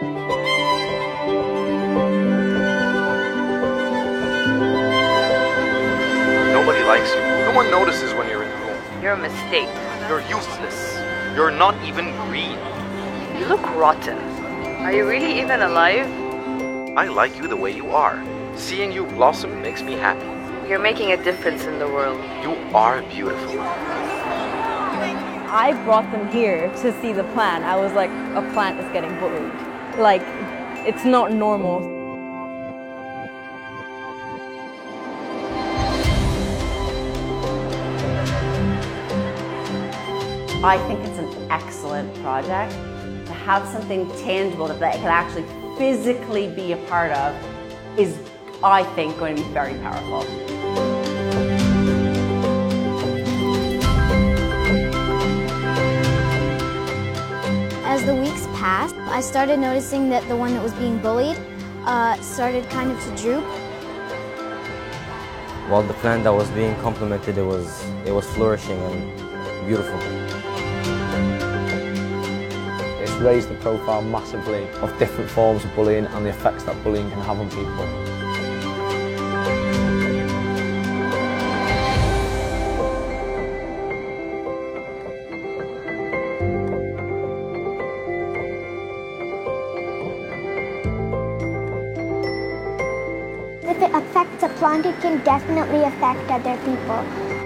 Nobody likes you. No one notices when you're in the room. You're a mistake. You're useless. You're not even green. You look rotten. Are you really even alive? I like you the way you are. Seeing you blossom makes me happy. You're making a difference in the world. You are beautiful. I brought them here to see the plant. I was like, a plant is getting bullied. Like, it's not normal. I think it's an excellent project. To have something tangible that they can actually physically be a part of is, I think, going to be very powerful. The weeks passed, I started noticing that the one that was being bullied uh, started kind of to droop. While the plant that was being complimented, it was, it was flourishing and beautiful. It's raised the profile massively of different forms of bullying and the effects that bullying can have on people. If it affects a plant, it can definitely affect other people.